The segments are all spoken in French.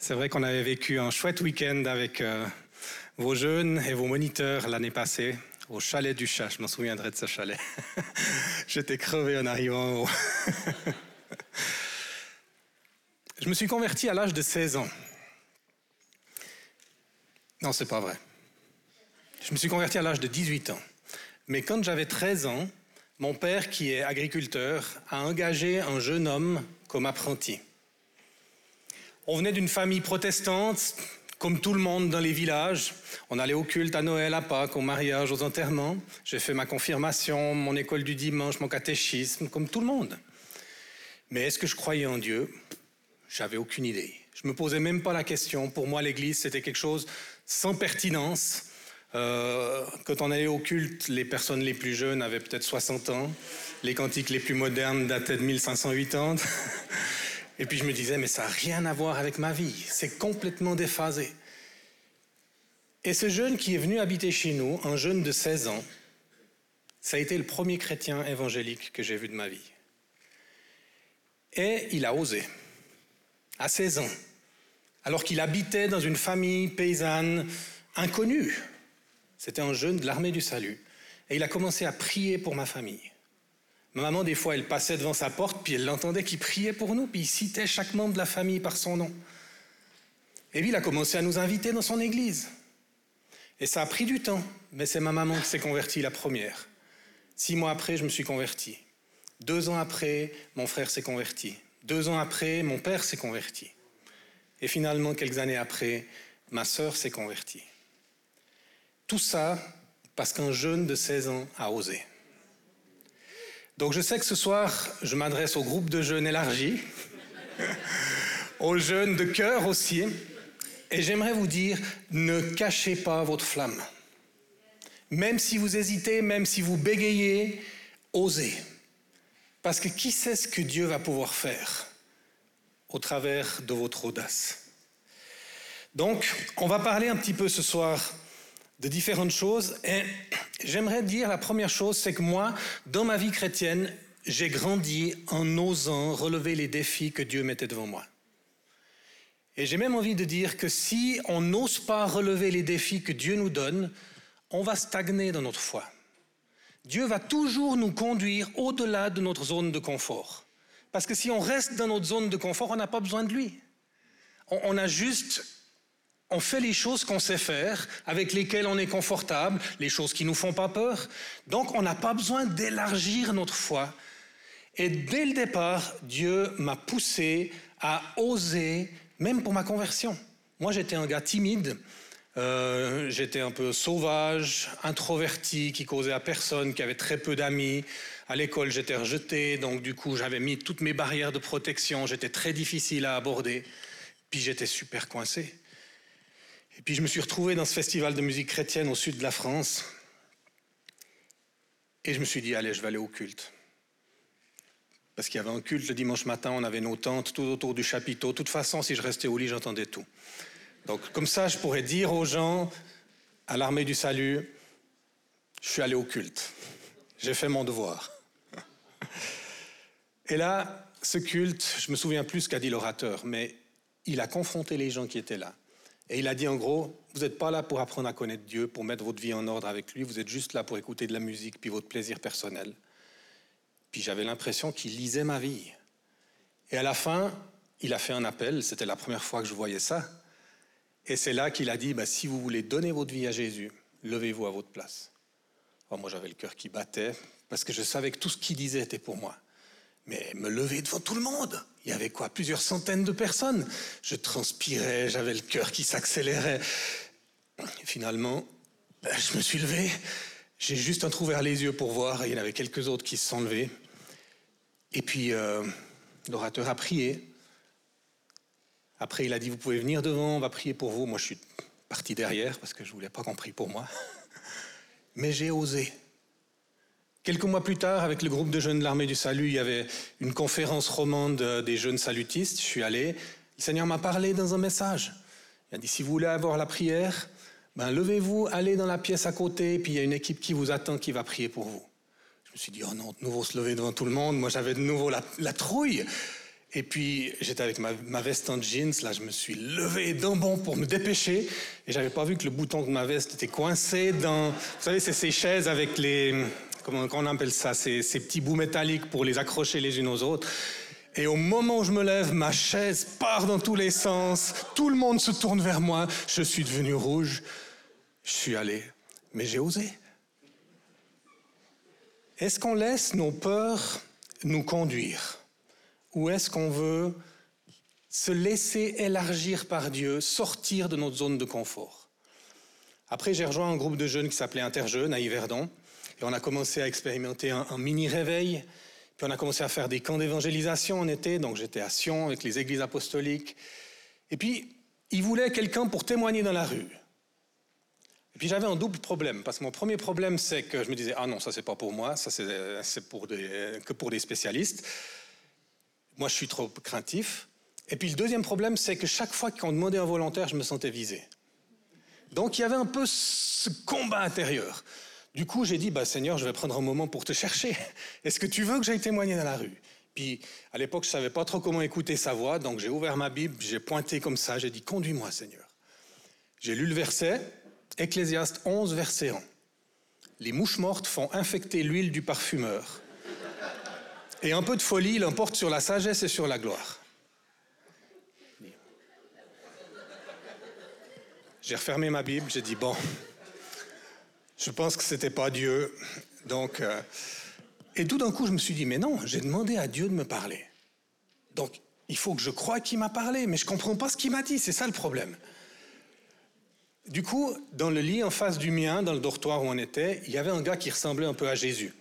C'est vrai qu'on avait vécu un chouette week-end avec euh, vos jeunes et vos moniteurs l'année passée au chalet du chat. Je m'en souviendrai de ce chalet. J'étais crevé en arrivant. Au... je me suis converti à l'âge de 16 ans. Non, c'est pas vrai. Je me suis converti à l'âge de 18 ans. Mais quand j'avais 13 ans, mon père, qui est agriculteur, a engagé un jeune homme comme apprenti. On venait d'une famille protestante, comme tout le monde dans les villages. On allait au culte à Noël, à Pâques, au mariage, aux enterrements. J'ai fait ma confirmation, mon école du dimanche, mon catéchisme, comme tout le monde. Mais est-ce que je croyais en Dieu? J'avais aucune idée. Je me posais même pas la question. Pour moi, l'Église, c'était quelque chose sans pertinence. Euh, quand on allait au culte, les personnes les plus jeunes avaient peut-être 60 ans. Les cantiques les plus modernes dataient de 1580. Et puis je me disais, mais ça n'a rien à voir avec ma vie, c'est complètement déphasé. Et ce jeune qui est venu habiter chez nous, un jeune de 16 ans, ça a été le premier chrétien évangélique que j'ai vu de ma vie. Et il a osé, à 16 ans, alors qu'il habitait dans une famille paysanne inconnue. C'était un jeune de l'armée du salut. Et il a commencé à prier pour ma famille. Ma maman, des fois, elle passait devant sa porte, puis elle l'entendait qu'il priait pour nous, puis il citait chaque membre de la famille par son nom. Et puis il a commencé à nous inviter dans son église. Et ça a pris du temps, mais c'est ma maman qui s'est convertie la première. Six mois après, je me suis converti. Deux ans après, mon frère s'est converti. Deux ans après, mon père s'est converti. Et finalement, quelques années après, ma sœur s'est convertie. Tout ça parce qu'un jeune de 16 ans a osé. Donc je sais que ce soir, je m'adresse au groupe de jeunes élargi, aux jeunes de cœur aussi, et j'aimerais vous dire, ne cachez pas votre flamme. Même si vous hésitez, même si vous bégayez, osez. Parce que qui sait ce que Dieu va pouvoir faire au travers de votre audace? Donc, on va parler un petit peu ce soir de différentes choses. Et j'aimerais dire la première chose, c'est que moi, dans ma vie chrétienne, j'ai grandi en osant relever les défis que Dieu mettait devant moi. Et j'ai même envie de dire que si on n'ose pas relever les défis que Dieu nous donne, on va stagner dans notre foi. Dieu va toujours nous conduire au-delà de notre zone de confort. Parce que si on reste dans notre zone de confort, on n'a pas besoin de lui. On, a juste on fait les choses qu'on sait faire, avec lesquelles on est confortable, les choses qui nous font pas peur. Donc on n'a pas besoin d'élargir notre foi. Et dès le départ, Dieu m'a poussé à oser, même pour ma conversion. Moi j'étais un gars timide, euh, j'étais un peu sauvage, introverti, qui causait à personne, qui avait très peu d'amis. À l'école, j'étais rejeté, donc du coup, j'avais mis toutes mes barrières de protection. J'étais très difficile à aborder. Puis j'étais super coincé. Et puis je me suis retrouvé dans ce festival de musique chrétienne au sud de la France. Et je me suis dit, allez, je vais aller au culte. Parce qu'il y avait un culte le dimanche matin, on avait nos tentes tout autour du chapiteau. De toute façon, si je restais au lit, j'entendais tout. Donc comme ça, je pourrais dire aux gens, à l'armée du salut, je suis allé au culte. J'ai fait mon devoir. Et là, ce culte, je me souviens plus ce qu'a dit l'orateur, mais il a confronté les gens qui étaient là. Et il a dit en gros, vous n'êtes pas là pour apprendre à connaître Dieu, pour mettre votre vie en ordre avec lui, vous êtes juste là pour écouter de la musique, puis votre plaisir personnel. Puis j'avais l'impression qu'il lisait ma vie. Et à la fin, il a fait un appel, c'était la première fois que je voyais ça. Et c'est là qu'il a dit, bah, si vous voulez donner votre vie à Jésus, levez-vous à votre place. Oh, moi j'avais le cœur qui battait, parce que je savais que tout ce qu'il disait était pour moi. Mais me lever devant tout le monde, il y avait quoi Plusieurs centaines de personnes. Je transpirais, j'avais le cœur qui s'accélérait. Finalement, ben, je me suis levé. J'ai juste entrouvert les yeux pour voir. il y en avait quelques autres qui se sont levés. Et puis, euh, l'orateur a prié. Après, il a dit, vous pouvez venir devant, on va prier pour vous. Moi, je suis parti derrière parce que je ne voulais pas qu'on prie pour moi. Mais j'ai osé. Quelques mois plus tard, avec le groupe de jeunes de l'armée du salut, il y avait une conférence romande des jeunes salutistes. Je suis allé. Le Seigneur m'a parlé dans un message. Il a dit, si vous voulez avoir la prière, ben, levez-vous, allez dans la pièce à côté, puis il y a une équipe qui vous attend, qui va prier pour vous. Je me suis dit, oh non, de nouveau se lever devant tout le monde. Moi, j'avais de nouveau la, trouille. Et puis j'étais avec ma, veste en jeans, là je me suis levé d'un bond pour me dépêcher, et j'avais pas vu que le bouton de ma veste était coincé dans, vous savez, c'est ces chaises avec les, comment on appelle ça, ces, petits bouts métalliques pour les accrocher les unes aux autres. Et au moment où je me lève, ma chaise part dans tous les sens, tout le monde se tourne vers moi, je suis devenu rouge, je suis allé, mais j'ai osé. Est-ce qu'on laisse nos peurs nous conduire? Ou est-ce qu'on veut se laisser élargir par Dieu, sortir de notre zone de confort? Après, j'ai rejoint un groupe de jeunes qui s'appelait Interjeunes à Yverdon, et on a commencé à expérimenter un, mini-réveil. Puis on a commencé à faire des camps d'évangélisation en été, donc j'étais à Sion avec les églises apostoliques. Et puis, ils voulaient quelqu'un pour témoigner dans la rue. Et puis j'avais un double problème, parce que mon premier problème, c'est que je me disais, ah non, ça c'est pas pour moi, ça c'est pour que pour des spécialistes. Moi, je suis trop craintif. Et puis le deuxième problème, c'est que chaque fois qu'on demandait un volontaire, je me sentais visé. Donc il y avait un peu ce combat intérieur. Du coup, j'ai dit, bah, Seigneur, je vais prendre un moment pour te chercher. Est-ce que tu veux que j'aille témoigner dans la rue? Puis à l'époque, je savais pas trop comment écouter sa voix, donc j'ai ouvert ma Bible, j'ai pointé comme ça, j'ai dit, conduis-moi, Seigneur. J'ai lu le verset, Ecclésiaste 11, verset 1. Les mouches mortes font infecter l'huile du parfumeur. Et un peu de folie l'emporte sur la sagesse et sur la gloire. J'ai refermé ma Bible, j'ai dit, bon, je pense que ce n'était pas Dieu. Donc, euh, et tout d'un coup, je me suis dit, mais non, j'ai demandé à Dieu de me parler. Donc, il faut que je croie qu'il m'a parlé, mais je comprends pas ce qu'il m'a dit, c'est ça le problème. Du coup, dans le lit en face du mien, dans le dortoir où on était, il y avait un gars qui ressemblait un peu à Jésus.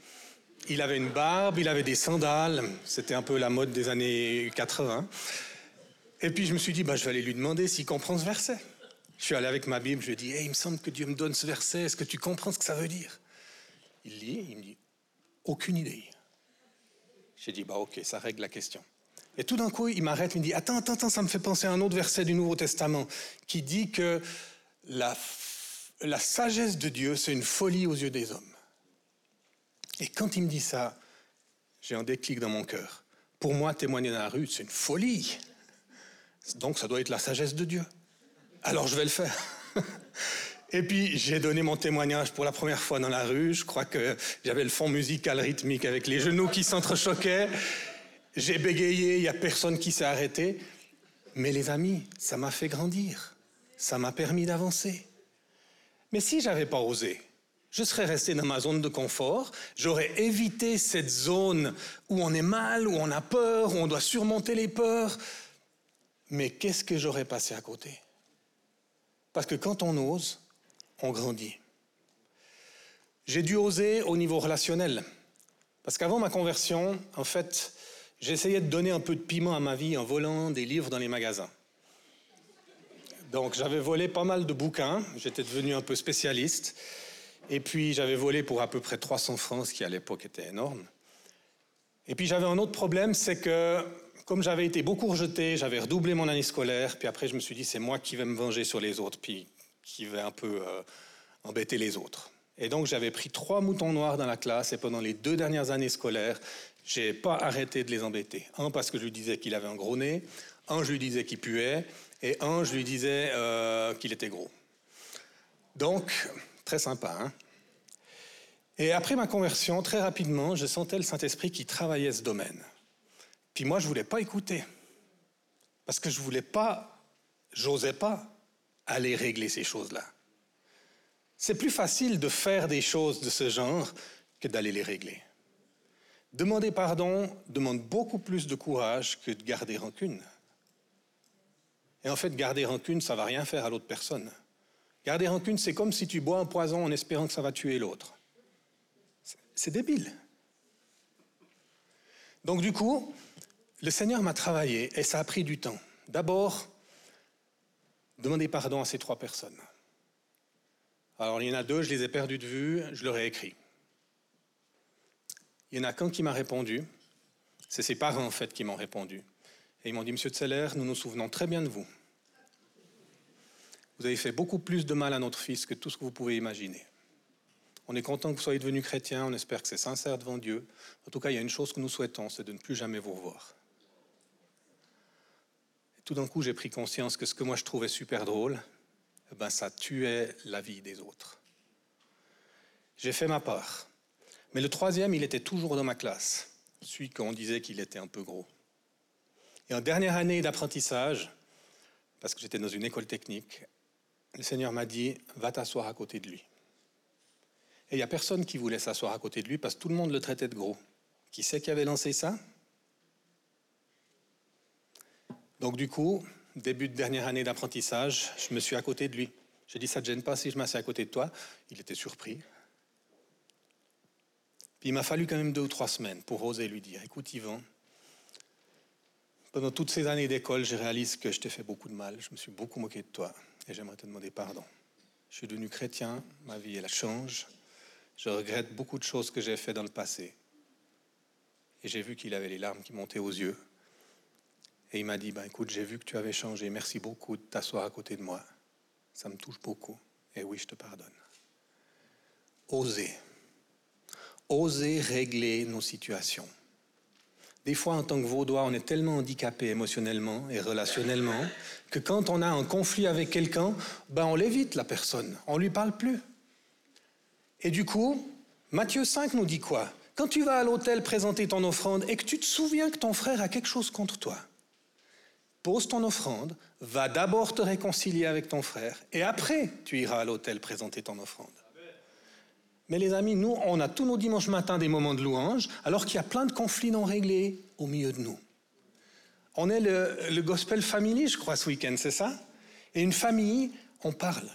Il avait une barbe, il avait des sandales, c'était un peu la mode des années 80. Et puis je me suis dit, bah, je vais aller lui demander s'il comprend ce verset. Je suis allé avec ma Bible, je lui ai dit, il me semble que Dieu me donne ce verset, est-ce que tu comprends ce que ça veut dire? Il lit, il me dit, aucune idée. J'ai dit, bah ok, ça règle la question. Et tout d'un coup, il m'arrête, il me dit, attends, attends, attends, ça me fait penser à un autre verset du Nouveau Testament qui dit que la, sagesse de Dieu, c'est une folie aux yeux des hommes. Et quand il me dit ça, j'ai un déclic dans mon cœur. Pour moi, témoigner dans la rue, c'est une folie. Donc ça doit être la sagesse de Dieu. Alors je vais le faire. Et puis j'ai donné mon témoignage pour la première fois dans la rue. Je crois que j'avais le fond musical rythmique avec les genoux qui s'entrechoquaient. J'ai bégayé, il n'y a personne qui s'est arrêté. Mais les amis, ça m'a fait grandir ça m'a permis d'avancer. Mais si j'avais pas osé, je serais resté dans ma zone de confort, j'aurais évité cette zone où on est mal, où on a peur, où on doit surmonter les peurs. Mais qu'est-ce que j'aurais passé à côté? Parce que quand on ose, on grandit. J'ai dû oser au niveau relationnel. Parce qu'avant ma conversion, en fait, j'essayais de donner un peu de piment à ma vie en volant des livres dans les magasins. Donc j'avais volé pas mal de bouquins, j'étais devenu un peu spécialiste. Et puis j'avais volé pour à peu près 300 francs, ce qui à l'époque était énorme. Et puis j'avais un autre problème, c'est que comme j'avais été beaucoup rejeté, j'avais redoublé mon année scolaire, puis après je me suis dit c'est moi qui vais me venger sur les autres, puis qui vais un peu euh, embêter les autres. Et donc j'avais pris trois moutons noirs dans la classe, et pendant les deux dernières années scolaires, j'ai pas arrêté de les embêter. Un parce que je lui disais qu'il avait un gros nez, un je lui disais qu'il puait, et un, je lui disais euh, qu'il était gros. Donc, très sympa. Hein et après ma conversion, très rapidement, je sentais le Saint-Esprit qui travaillait ce domaine. Puis moi, je ne voulais pas écouter. Parce que je ne voulais pas, j'osais pas aller régler ces choses-là. C'est plus facile de faire des choses de ce genre que d'aller les régler. Demander pardon demande beaucoup plus de courage que de garder rancune. Et en fait, garder rancune, ça va rien faire à l'autre personne. Garder rancune, c'est comme si tu bois un poison en espérant que ça va tuer l'autre. C'est débile. Donc du coup, le Seigneur m'a travaillé et ça a pris du temps. D'abord, demander pardon à ces trois personnes. Alors il y en a deux, je les ai perdus de vue, je leur ai écrit. Il y en a qu'un qui m'a répondu. C'est ses parents en fait qui m'ont répondu. Et ils m'ont dit, Monsieur Tseller, nous nous souvenons très bien de vous. Vous avez fait beaucoup plus de mal à notre fils que tout ce que vous pouvez imaginer. On est content que vous soyez devenu chrétien, on espère que c'est sincère devant Dieu. En tout cas, il y a une chose que nous souhaitons, c'est de ne plus jamais vous revoir. Tout d'un coup, j'ai pris conscience que ce que moi je trouvais super drôle, eh ben, ça tuait la vie des autres. J'ai fait ma part. Mais le troisième, il était toujours dans ma classe, celui qu'on disait qu'il était un peu gros. Et en dernière année d'apprentissage, parce que j'étais dans une école technique, le Seigneur m'a dit, va t'asseoir à côté de lui. Et il n'y a personne qui voulait s'asseoir à côté de lui parce que tout le monde le traitait de gros. Qui c'est qui avait lancé ça? Donc du coup, début de dernière année d'apprentissage, je me suis à côté de lui. J'ai dit, ça ne te gêne pas si je m'assieds à côté de toi Il était surpris. Puis il m'a fallu quand même deux ou trois semaines pour oser lui dire, écoute Yvan, pendant toutes ces années d'école, j'ai réalisé que je t'ai fait beaucoup de mal, je me suis beaucoup moqué de toi et j'aimerais te demander pardon. Je suis devenu chrétien, ma vie elle change, je regrette beaucoup de choses que j'ai faites dans le passé. Et j'ai vu qu'il avait les larmes qui montaient aux yeux. Et il m'a dit, ben, écoute, j'ai vu que tu avais changé, merci beaucoup de t'asseoir à côté de moi. Ça me touche beaucoup. Et oui, je te pardonne. Oser. Oser régler nos situations. Des fois, en tant que vaudois, on est tellement handicapé émotionnellement et relationnellement que quand on a un conflit avec quelqu'un, ben on l'évite la personne, on lui parle plus. Et du coup, Matthieu 5 nous dit quoi? Quand tu vas à l'hôtel présenter ton offrande et que tu te souviens que ton frère a quelque chose contre toi, pose ton offrande, va d'abord te réconcilier avec ton frère et après tu iras à l'hôtel présenter ton offrande. Mais les amis, nous, on a tous nos dimanches matins des moments de louange, alors qu'il y a plein de conflits non réglés au milieu de nous. On est le, gospel family, je crois, ce week-end, c'est ça? Et une famille, on parle.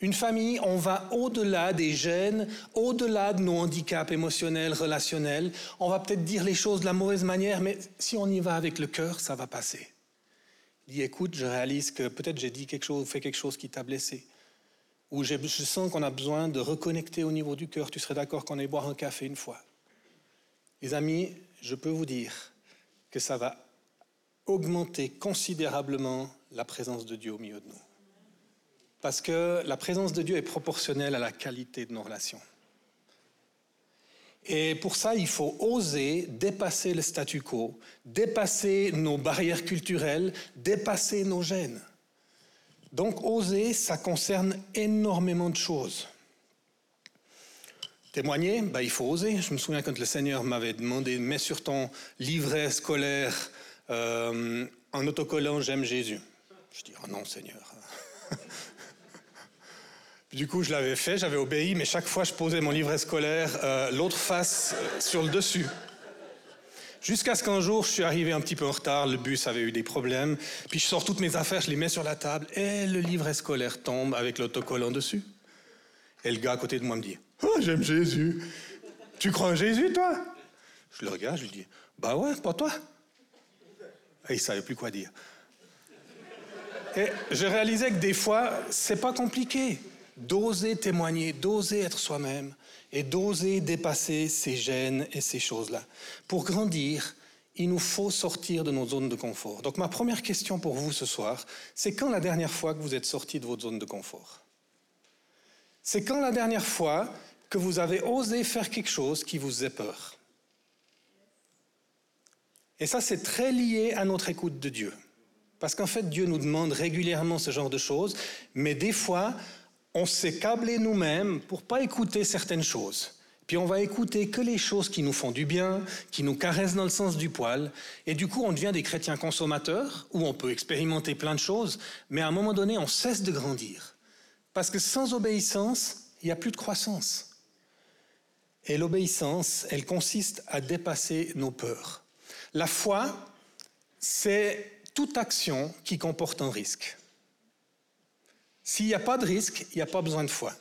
Une famille, on va au-delà des gènes, au-delà de nos handicaps émotionnels, relationnels. On va peut-être dire les choses de la mauvaise manière, mais si on y va avec le cœur, ça va passer. Dis, écoute, je réalise que peut-être j'ai dit quelque chose, fait quelque chose qui t'a blessé où je sens qu'on a besoin de reconnecter au niveau du cœur, tu serais d'accord qu'on aille boire un café une fois? Les amis, je peux vous dire que ça va augmenter considérablement la présence de Dieu au milieu de nous. Parce que la présence de Dieu est proportionnelle à la qualité de nos relations. Et pour ça, il faut oser dépasser le statu quo, dépasser nos barrières culturelles, dépasser nos gènes. Donc oser, ça concerne énormément de choses. Témoigner, bah, il faut oser. Je me souviens quand le Seigneur m'avait demandé, mets sur ton livret scolaire euh, un autocollant J'aime Jésus. Je dis, oh non Seigneur. Du coup, je l'avais fait, j'avais obéi, mais chaque fois, je posais mon livret scolaire euh, l'autre face euh, sur le dessus. Jusqu'à ce qu'un jour, je suis arrivé un petit peu en retard, le bus avait eu des problèmes, puis je sors toutes mes affaires, je les mets sur la table, et le livret scolaire tombe avec l'autocollant dessus. Et le gars à côté de moi me dit Oh, j'aime Jésus. Tu crois en Jésus, toi? Je le regarde, je lui dis Bah ouais, pas toi. Et il savait plus quoi dire. Et je réalisais que des fois, c'est pas compliqué d'oser témoigner, d'oser être soi-même et d'oser dépasser ces gènes et ces choses-là. Pour grandir, il nous faut sortir de nos zones de confort. Donc ma première question pour vous ce soir, c'est quand la dernière fois que vous êtes sorti de votre zone de confort? C'est quand la dernière fois que vous avez osé faire quelque chose qui vous faisait peur? Et ça, c'est très lié à notre écoute de Dieu. Parce qu'en fait, Dieu nous demande régulièrement ce genre de choses, mais des fois, on s'est câblé nous-mêmes pour pas écouter certaines choses. Puis on va écouter que les choses qui nous font du bien, qui nous caressent dans le sens du poil. Et du coup, on devient des chrétiens consommateurs, où on peut expérimenter plein de choses, mais à un moment donné, on cesse de grandir. Parce que sans obéissance, il n'y a plus de croissance. Et l'obéissance, elle consiste à dépasser nos peurs. La foi, c'est toute action qui comporte un risque. S'il n'y a pas de risque, il n'y a pas besoin de foi.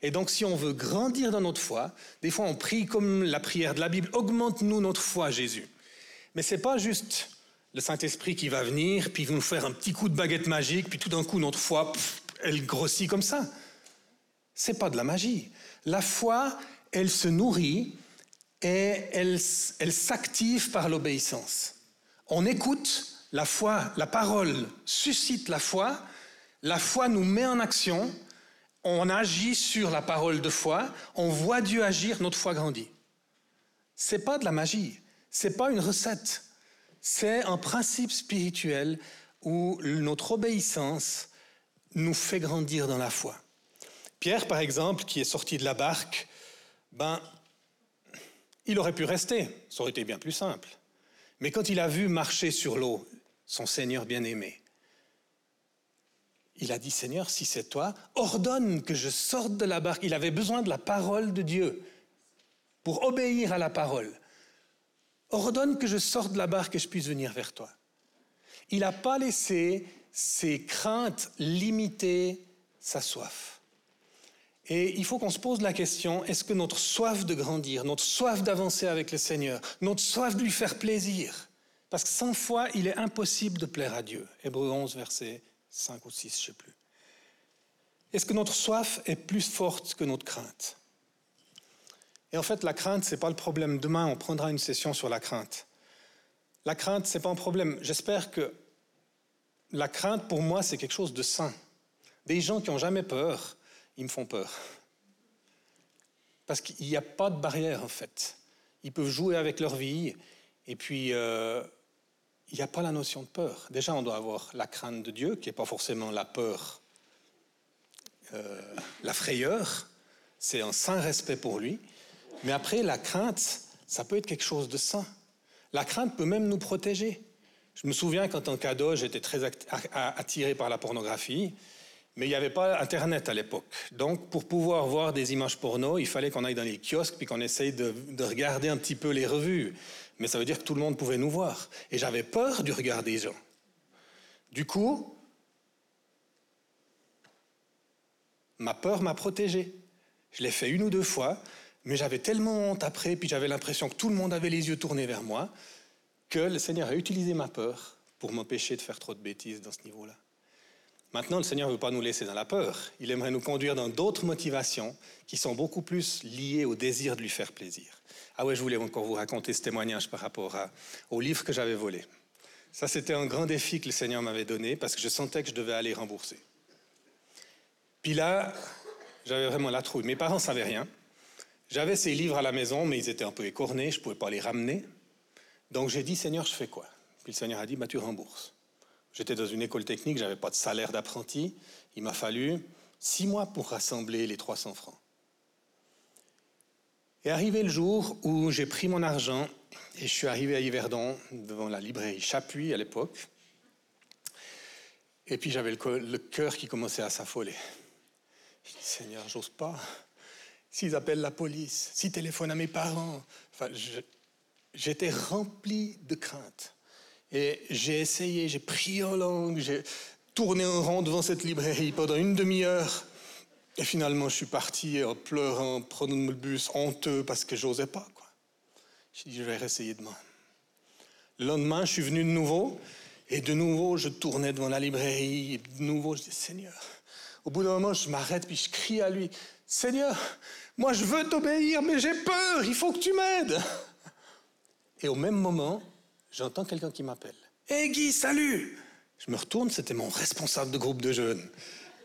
Et donc si on veut grandir dans notre foi, des fois on prie comme la prière de la Bible, augmente-nous notre foi, Jésus. Mais ce n'est pas juste le Saint-Esprit qui va venir, puis nous faire un petit coup de baguette magique, puis tout d'un coup notre foi, elle grossit comme ça. C'est pas de la magie. La foi, elle se nourrit et elle, elle s'active par l'obéissance. On écoute, la foi, la parole suscite la foi, la foi nous met en action, on agit sur la parole de foi, on voit Dieu agir, notre foi grandit. C'est pas de la magie, c'est pas une recette. C'est un principe spirituel où notre obéissance nous fait grandir dans la foi. Pierre, par exemple, qui est sorti de la barque, ben, il aurait pu rester, ça aurait été bien plus simple. Mais quand il a vu marcher sur l'eau son Seigneur bien-aimé, il a dit, Seigneur, si c'est toi, ordonne que je sorte de la barque. Il avait besoin de la parole de Dieu pour obéir à la parole. Ordonne que je sorte de la barque et je puisse venir vers toi. Il n'a pas laissé ses craintes limiter sa soif. Et il faut qu'on se pose la question, est-ce que notre soif de grandir, notre soif d'avancer avec le Seigneur, notre soif de lui faire plaisir, parce que sans foi, il est impossible de plaire à Dieu. Hébreu 11, verset 5 ou 6, je ne sais plus. Est-ce que notre soif est plus forte que notre crainte? Et en fait, la crainte, ce n'est pas le problème. Demain, on prendra une session sur la crainte. La crainte, ce n'est pas un problème. J'espère que la crainte, pour moi, c'est quelque chose de sain. Des gens qui n'ont jamais peur, ils me font peur. Parce qu'il n'y a pas de barrière, en fait. Ils peuvent jouer avec leur vie, et puis euh, il n'y a pas la notion de peur. Déjà, on doit avoir la crainte de Dieu, qui n'est pas forcément la peur, euh, la frayeur, c'est un saint respect pour lui. Mais après, la crainte, ça peut être quelque chose de sain. La crainte peut même nous protéger. Je me souviens qu'en tant qu'ado, j'étais très attiré par la pornographie. Mais il n'y avait pas Internet à l'époque. Donc, pour pouvoir voir des images porno, il fallait qu'on aille dans les kiosques puis qu'on essaye de, regarder un petit peu les revues. Mais ça veut dire que tout le monde pouvait nous voir. Et j'avais peur du regard des gens. Du coup, ma peur m'a protégé. Je l'ai fait une ou deux fois, mais j'avais tellement honte après, puis j'avais l'impression que tout le monde avait les yeux tournés vers moi, que le Seigneur a utilisé ma peur pour m'empêcher de faire trop de bêtises dans ce niveau-là. Maintenant, le Seigneur ne veut pas nous laisser dans la peur. Il aimerait nous conduire dans d'autres motivations qui sont beaucoup plus liées au désir de lui faire plaisir. Ah ouais, je voulais encore vous raconter ce témoignage par rapport au livre que j'avais volé. Ça, c'était un grand défi que le Seigneur m'avait donné parce que je sentais que je devais aller rembourser. Puis là, j'avais vraiment la trouille. Mes parents ne savaient rien. J'avais ces livres à la maison, mais ils étaient un peu écornés, je ne pouvais pas les ramener. Donc j'ai dit, Seigneur, je fais quoi? Puis le Seigneur a dit, bah, tu rembourses. J'étais dans une école technique, je n'avais pas de salaire d'apprenti. Il m'a fallu six mois pour rassembler les 300 francs. Et arrivé le jour où j'ai pris mon argent et je suis arrivé à Yverdon, devant la librairie Chapuis à l'époque, et puis j'avais le, cœur qui commençait à s'affoler. Je dis, Seigneur, j'ose pas. S'ils appellent la police, s'ils téléphonent à mes parents. Enfin, j'étais rempli de crainte. Et j'ai essayé, j'ai prié en langue, j'ai tourné en rond devant cette librairie pendant une demi-heure. Et finalement, je suis parti en pleurant, prenant le bus, honteux, parce que j'osais pas. Quoi. J'ai dit, je vais réessayer demain. Le lendemain, je suis venu de nouveau, et de nouveau, je tournais devant la librairie, et de nouveau, je dis, Seigneur. Au bout d'un moment, je m'arrête, puis je crie à lui, Seigneur, moi je veux t'obéir, mais j'ai peur, il faut que tu m'aides. Et au même moment, j'entends quelqu'un qui m'appelle. Hé Guy, salut Je me retourne, c'était mon responsable de groupe de jeunes,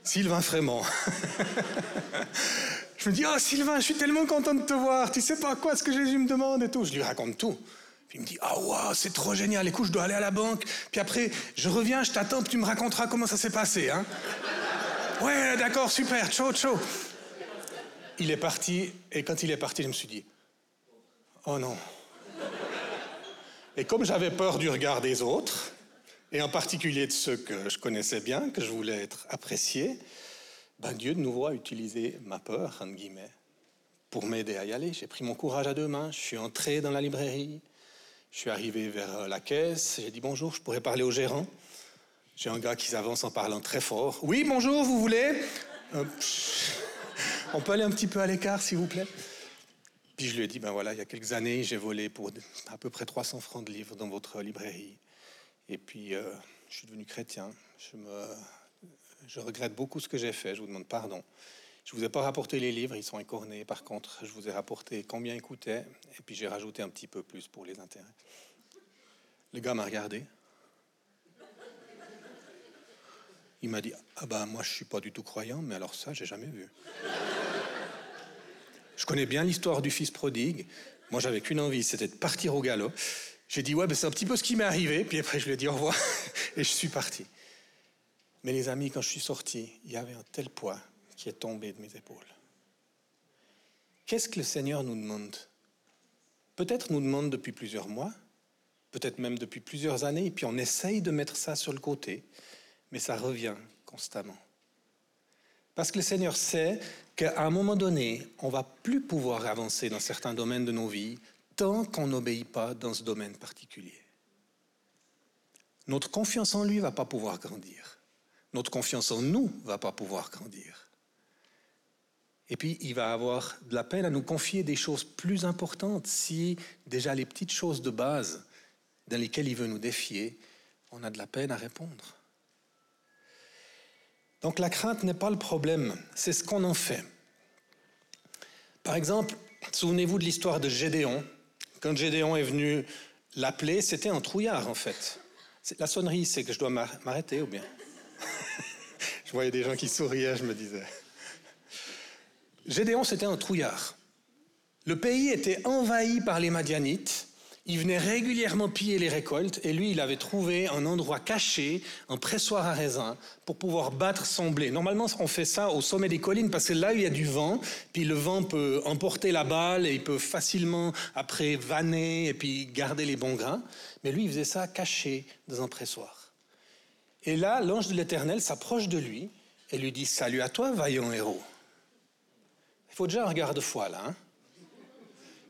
Sylvain Frémont. je me dis, oh Sylvain, je suis tellement content de te voir, tu sais pas quoi ce que Jésus me demande et tout. Je lui raconte tout. Puis il me dit, ah oh, wow, c'est trop génial, écoute, je dois aller à la banque, puis après, je reviens, je t'attends, puis tu me raconteras comment ça s'est passé. Hein ouais, d'accord, super, ciao, ciao. Il est parti, et quand il est parti, je me suis dit, oh non. Et comme j'avais peur du regard des autres, et en particulier de ceux que je connaissais bien, que je voulais être apprécié, ben Dieu de nouveau a utilisé ma peur, entre guillemets, pour m'aider à y aller. J'ai pris mon courage à deux mains, je suis entré dans la librairie, je suis arrivé vers la caisse, j'ai dit bonjour, je pourrais parler au gérant. J'ai un gars qui s'avance en parlant très fort. Oui, bonjour, vous voulez? Euh, On peut aller un petit peu à l'écart, s'il vous plaît? Puis je lui ai dit, ben voilà, il y a quelques années, j'ai volé pour à peu près 300 francs de livres dans votre librairie. Et puis, euh, je suis devenu chrétien. Je, je regrette beaucoup ce que j'ai fait. Je vous demande pardon. Je vous ai pas rapporté les livres, ils sont écornés. Par contre, je vous ai rapporté combien ils coûtaient. Et puis, j'ai rajouté un petit peu plus pour les intérêts. Le gars m'a regardé. Il m'a dit, ah ben moi, je suis pas du tout croyant, mais alors ça, j'ai jamais vu. Je connais bien l'histoire du fils prodigue. Moi, j'avais qu'une envie, c'était de partir au galop. J'ai dit, ouais, ben c'est un petit peu ce qui m'est arrivé. Puis après, je lui ai dit au revoir et je suis parti. Mais les amis, quand je suis sorti, il y avait un tel poids qui est tombé de mes épaules. Qu'est-ce que le Seigneur nous demande? Peut-être nous demande depuis plusieurs mois, peut-être même depuis plusieurs années, et puis on essaye de mettre ça sur le côté, mais ça revient constamment. Parce que le Seigneur sait qu'à un moment donné, on va plus pouvoir avancer dans certains domaines de nos vies tant qu'on n'obéit pas dans ce domaine particulier. Notre confiance en lui va pas pouvoir grandir. Notre confiance en nous va pas pouvoir grandir. Et puis, il va avoir de la peine à nous confier des choses plus importantes si déjà les petites choses de base dans lesquelles il veut nous défier, on a de la peine à répondre. Donc la crainte n'est pas le problème, c'est ce qu'on en fait. Par exemple, souvenez-vous de l'histoire de Gédéon. Quand Gédéon est venu l'appeler, c'était un trouillard en fait. La sonnerie, c'est que je dois m'arrêter ou bien? Je voyais des gens qui souriaient, je me disais. Gédéon, c'était un trouillard. Le pays était envahi par les Madianites. Ils venaient régulièrement piller les récoltes et lui, il avait trouvé un endroit caché, un pressoir à raisin, pour pouvoir battre son blé. Normalement, on fait ça au sommet des collines parce que là, il y a du vent, puis le vent peut emporter la balle et il peut facilement, après, vanner et puis garder les bons grains. Mais lui, il faisait ça caché dans un pressoir. Et là, l'ange de l'Éternel s'approche de lui et lui dit Salut à toi, vaillant héros. Il faut déjà un garde-foi là. Hein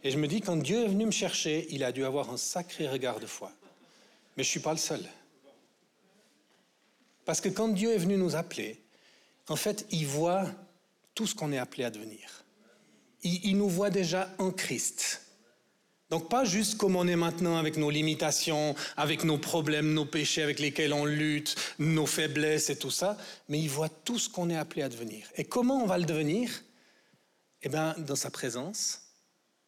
et je me dis, quand Dieu est venu me chercher, il a dû avoir un sacré regard de foi. Mais je ne suis pas le seul. Parce que quand Dieu est venu nous appeler, en fait, il voit tout ce qu'on est appelé à devenir. Il, il, nous voit déjà en Christ. Donc pas juste comme on est maintenant avec nos limitations, avec nos problèmes, nos péchés avec lesquels on lutte, nos faiblesses et tout ça, mais il voit tout ce qu'on est appelé à devenir. Et comment on va le devenir? Eh bien, dans sa présence,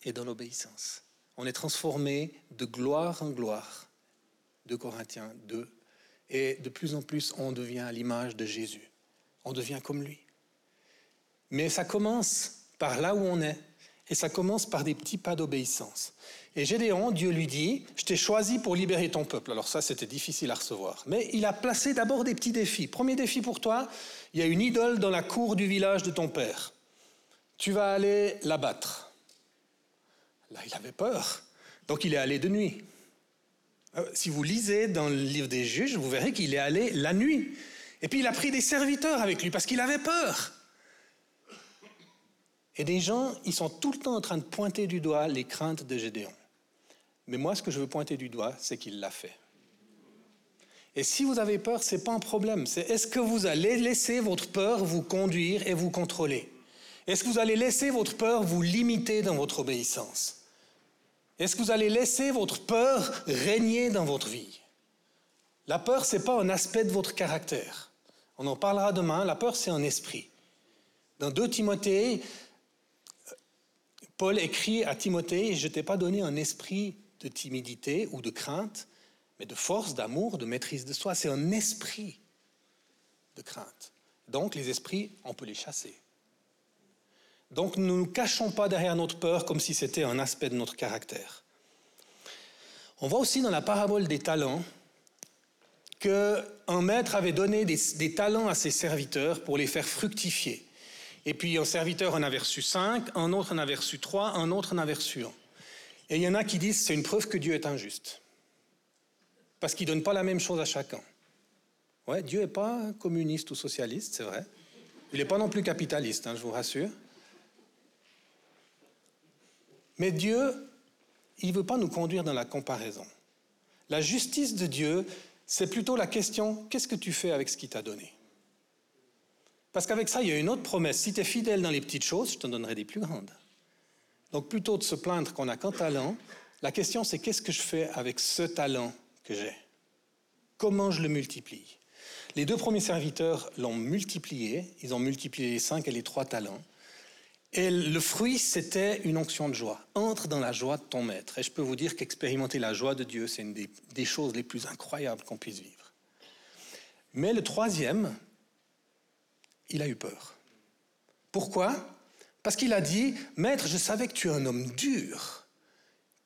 et dans l'obéissance. On est transformé de gloire en gloire. De Corinthiens 2. Et de plus en plus, on devient à l'image de Jésus. On devient comme lui. Mais ça commence par là où on est. Et ça commence par des petits pas d'obéissance. Et Gédéon, Dieu lui dit, je t'ai choisi pour libérer ton peuple. Alors ça, c'était difficile à recevoir. Mais il a placé d'abord des petits défis. Premier défi pour toi, il y a une idole dans la cour du village de ton père. Tu vas aller l'abattre. Il avait peur. Donc il est allé de nuit. Euh, si vous lisez dans le livre des juges, vous verrez qu'il est allé la nuit. Et puis il a pris des serviteurs avec lui parce qu'il avait peur. Et des gens, ils sont tout le temps en train de pointer du doigt les craintes de Gédéon. Mais moi, ce que je veux pointer du doigt, c'est qu'il l'a fait. Et si vous avez peur, ce n'est pas un problème. C'est est-ce que vous allez laisser votre peur vous conduire et vous contrôler? Est-ce que vous allez laisser votre peur vous limiter dans votre obéissance? Est-ce que vous allez laisser votre peur régner dans votre vie? La peur, ce n'est pas un aspect de votre caractère. On en parlera demain. La peur, c'est un esprit. Dans 2 Timothée, Paul écrit à Timothée, je ne t'ai pas donné un esprit de timidité ou de crainte, mais de force, d'amour, de maîtrise de soi. C'est un esprit de crainte. Donc les esprits, on peut les chasser. Donc ne nous cachons pas derrière notre peur comme si c'était un aspect de notre caractère. On voit aussi dans la parabole des talents qu'un maître avait donné des, talents à ses serviteurs pour les faire fructifier. Et puis un serviteur en avait reçu cinq, un autre en avait reçu trois, un autre en avait reçu un. Et il y en a qui disent c'est une preuve que Dieu est injuste. Parce qu'il ne donne pas la même chose à chacun. Ouais, Dieu n'est pas communiste ou socialiste, c'est vrai. Il n'est pas non plus capitaliste, hein, je vous rassure. Mais Dieu, il ne veut pas nous conduire dans la comparaison. La justice de Dieu, c'est plutôt la question, qu'est-ce que tu fais avec ce qu'il t'a donné? Parce qu'avec ça, il y a une autre promesse. Si tu es fidèle dans les petites choses, je te donnerai des plus grandes. Donc plutôt de se plaindre qu'on n'a qu'un talent, la question c'est qu'est-ce que je fais avec ce talent que j'ai? Comment je le multiplie? Les deux premiers serviteurs l'ont multiplié, ils ont multiplié les cinq et les trois talents. Et le fruit, c'était une onction de joie. Entre dans la joie de ton maître. Et je peux vous dire qu'expérimenter la joie de Dieu, c'est une des, choses les plus incroyables qu'on puisse vivre. Mais le troisième, il a eu peur. Pourquoi? Parce qu'il a dit, Maître, je savais que tu es un homme dur,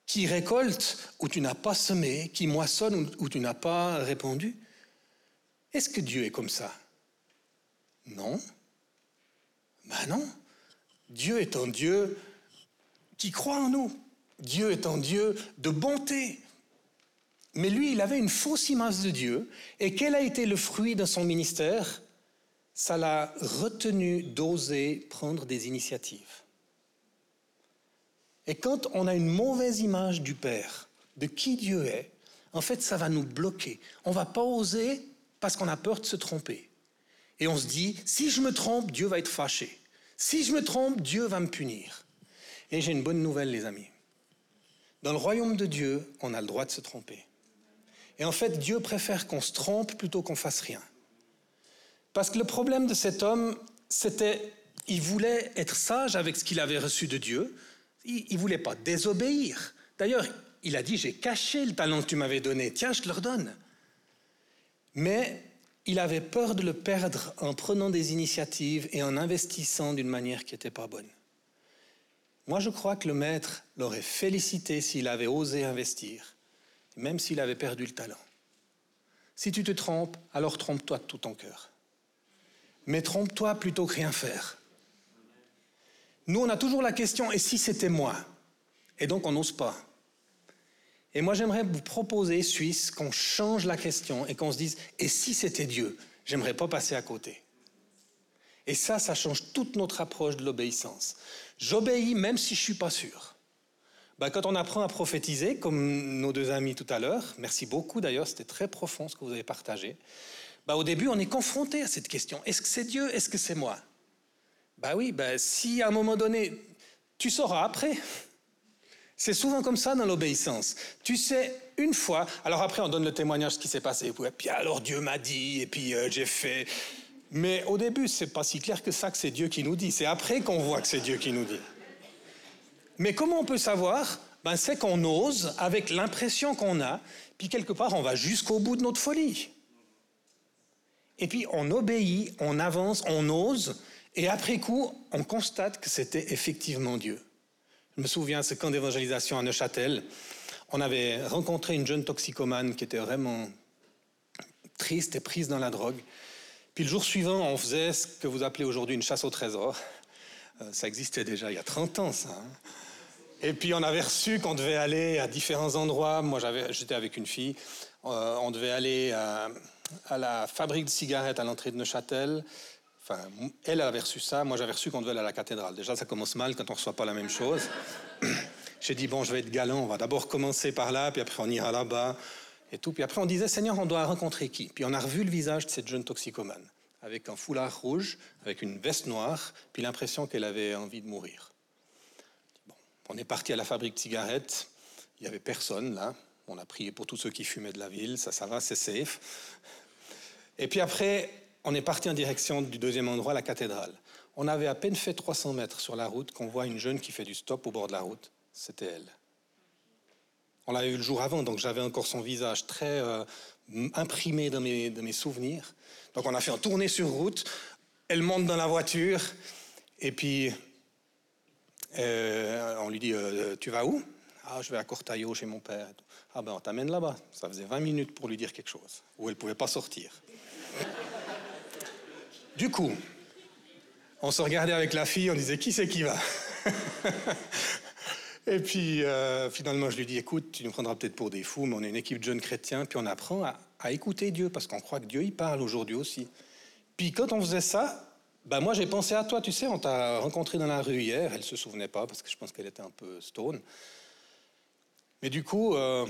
qui récolte où tu n'as pas semé, qui moissonne où tu n'as pas répondu. Est-ce que Dieu est comme ça? Non. Ben non. Dieu est un Dieu qui croit en nous. Dieu est un Dieu de bonté. Mais lui, il avait une fausse image de Dieu. Et quel a été le fruit de son ministère? Ça l'a retenu d'oser prendre des initiatives. Et quand on a une mauvaise image du Père, de qui Dieu est, en fait, ça va nous bloquer. On va pas oser parce qu'on a peur de se tromper. Et on se dit, si je me trompe, Dieu va être fâché. Si je me trompe, Dieu va me punir. Et j'ai une bonne nouvelle, les amis. Dans le royaume de Dieu, on a le droit de se tromper. Et en fait, Dieu préfère qu'on se trompe plutôt qu'on fasse rien. Parce que le problème de cet homme, c'était, il voulait être sage avec ce qu'il avait reçu de Dieu. Il ne voulait pas désobéir. D'ailleurs, il a dit, j'ai caché le talent que tu m'avais donné. Tiens, je te le redonne. Mais il avait peur de le perdre en prenant des initiatives et en investissant d'une manière qui n'était pas bonne. Moi, je crois que le maître l'aurait félicité s'il avait osé investir, même s'il avait perdu le talent. Si tu te trompes, alors trompe-toi de tout ton cœur. Mais trompe-toi plutôt que rien faire. Nous, on a toujours la question, et si c'était moi? Et donc, on n'ose pas. Et moi, j'aimerais vous proposer, Suisse, qu'on change la question et qu'on se dise, et si c'était Dieu? J'aimerais pas passer à côté. Et ça, ça change toute notre approche de l'obéissance. J'obéis même si je suis pas sûr. Ben, quand on apprend à prophétiser, comme nos deux amis tout à l'heure, merci beaucoup d'ailleurs, c'était très profond ce que vous avez partagé. Ben, au début, on est confronté à cette question. Est-ce que c'est Dieu? Est-ce que c'est moi? Ben oui, ben, si à un moment donné, tu sauras après. C'est souvent comme ça dans l'obéissance. Tu sais une fois, alors après on donne le témoignage de ce qui s'est passé, et puis alors Dieu m'a dit, et puis euh, j'ai fait. Mais au début, c'est pas si clair que ça que c'est Dieu qui nous dit. C'est après qu'on voit que c'est Dieu qui nous dit. Mais comment on peut savoir? Ben, C'est qu'on ose avec l'impression qu'on a, puis quelque part, on va jusqu'au bout de notre folie. Et puis on obéit, on avance, on ose, et après coup, on constate que c'était effectivement Dieu. Je me souviens, ce camp d'évangélisation à Neuchâtel, on avait rencontré une jeune toxicomane qui était vraiment triste et prise dans la drogue. Puis le jour suivant, on faisait ce que vous appelez aujourd'hui une chasse au trésor. Euh, ça existait déjà il y a 30 ans, ça. Hein. Et puis on avait reçu qu'on devait aller à différents endroits. Moi, j'étais avec une fille. Euh, on devait aller à, la fabrique de cigarettes à l'entrée de Neuchâtel. Enfin, elle avait reçu ça. Moi, j'avais reçu qu'on devait aller à la cathédrale. Déjà, ça commence mal quand on ne reçoit pas la même chose. J'ai dit, bon, je vais être galant. On va d'abord commencer par là, puis après on ira là-bas et tout. Puis après, on disait, Seigneur, on doit rencontrer qui? Puis on a revu le visage de cette jeune toxicomane, avec un foulard rouge, avec une veste noire, puis l'impression qu'elle avait envie de mourir. Bon, on est parti à la fabrique de cigarettes. Il n'y avait personne là. On a prié pour tous ceux qui fumaient de la ville. Ça, ça va, c'est safe. Et puis après, on est parti en direction du deuxième endroit, la cathédrale. On avait à peine fait 300 mètres sur la route qu'on voit une jeune qui fait du stop au bord de la route. C'était elle. On l'avait vu le jour avant, donc j'avais encore son visage très euh, imprimé dans mes, souvenirs. Donc on a fait un tournée sur route. Elle monte dans la voiture et puis euh, on lui dit euh, Tu vas où Ah, je vais à Cortaillot chez mon père. Ah ben on t'amène là-bas. Ça faisait 20 minutes pour lui dire quelque chose, où elle ne pouvait pas sortir. Du coup, on se regardait avec la fille, on disait Qui c'est qui va? Et puis euh, finalement, je lui dis écoute, tu nous prendras peut-être pour des fous, mais on est une équipe de jeunes chrétiens, puis on apprend à, écouter Dieu parce qu'on croit que Dieu il parle aujourd'hui aussi. Puis quand on faisait ça, ben moi j'ai pensé à toi, tu sais, on t'a rencontré dans la rue hier, elle se souvenait pas parce que je pense qu'elle était un peu stone. Mais du coup, euh,